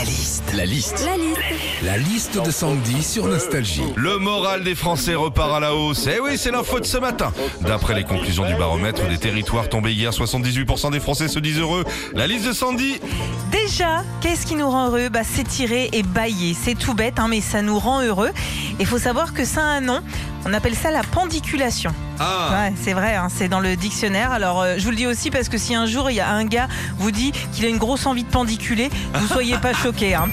La liste. La liste. La liste. La liste de Sandy sur Nostalgie. Le moral des Français repart à la hausse. Eh oui, c'est l'info de ce matin. D'après les conclusions du baromètre des territoires tombés hier, 78% des Français se disent heureux. La liste de Sandy. Déjà, qu'est-ce qui nous rend heureux? Bah, C'est tirer et bailler. C'est tout bête, hein, mais ça nous rend heureux. Il faut savoir que ça a un nom. On appelle ça la pendiculation. Ah, Ouais, c'est vrai, hein, c'est dans le dictionnaire. Alors, euh, je vous le dis aussi parce que si un jour il y a un gars vous dit qu'il a une grosse envie de pendiculer, vous soyez pas choqués. hein.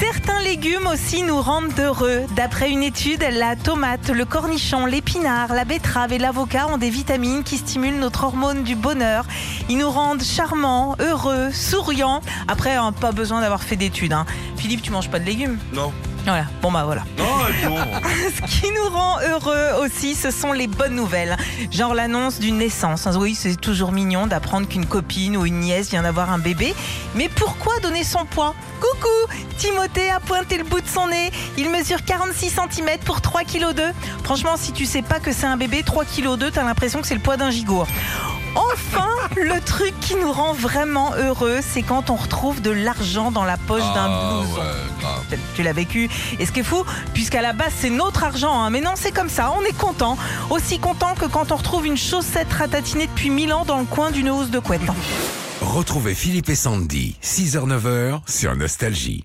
Certains légumes aussi nous rendent heureux. D'après une étude, la tomate, le cornichon, l'épinard, la betterave et l'avocat ont des vitamines qui stimulent notre hormone du bonheur. Ils nous rendent charmants, heureux, souriants. Après, hein, pas besoin d'avoir fait d'études. Philippe, tu manges pas de légumes? Non. Voilà. Bon bah voilà. Non. Ce qui nous rend heureux aussi, ce sont les bonnes nouvelles. Genre l'annonce d'une naissance. Oui, c'est toujours mignon d'apprendre qu'une copine ou une nièce vient d'avoir un bébé. Mais pourquoi donner son poids? Coucou Timothée a pointé le bout de son nez. Il mesure 46 cm pour 3 kg 2. Franchement, si tu sais pas que c'est un bébé, 3 kg 2, t'as l'impression que c'est le poids d'un gigot. Enfin, le truc qui nous rend vraiment heureux, c'est quand on retrouve de l'argent dans la poche d'un Ah, blouson. ouais, Tu l'as vécu. Et ce qui est fou, puisqu'à la base c'est notre argent, hein. mais non, c'est comme ça, on est content. Aussi content que quand on retrouve une chaussette ratatinée depuis 1000 ans dans le coin d'une housse de couette. Retrouvez Philippe et Sandy, 6h-9h sur Nostalgie.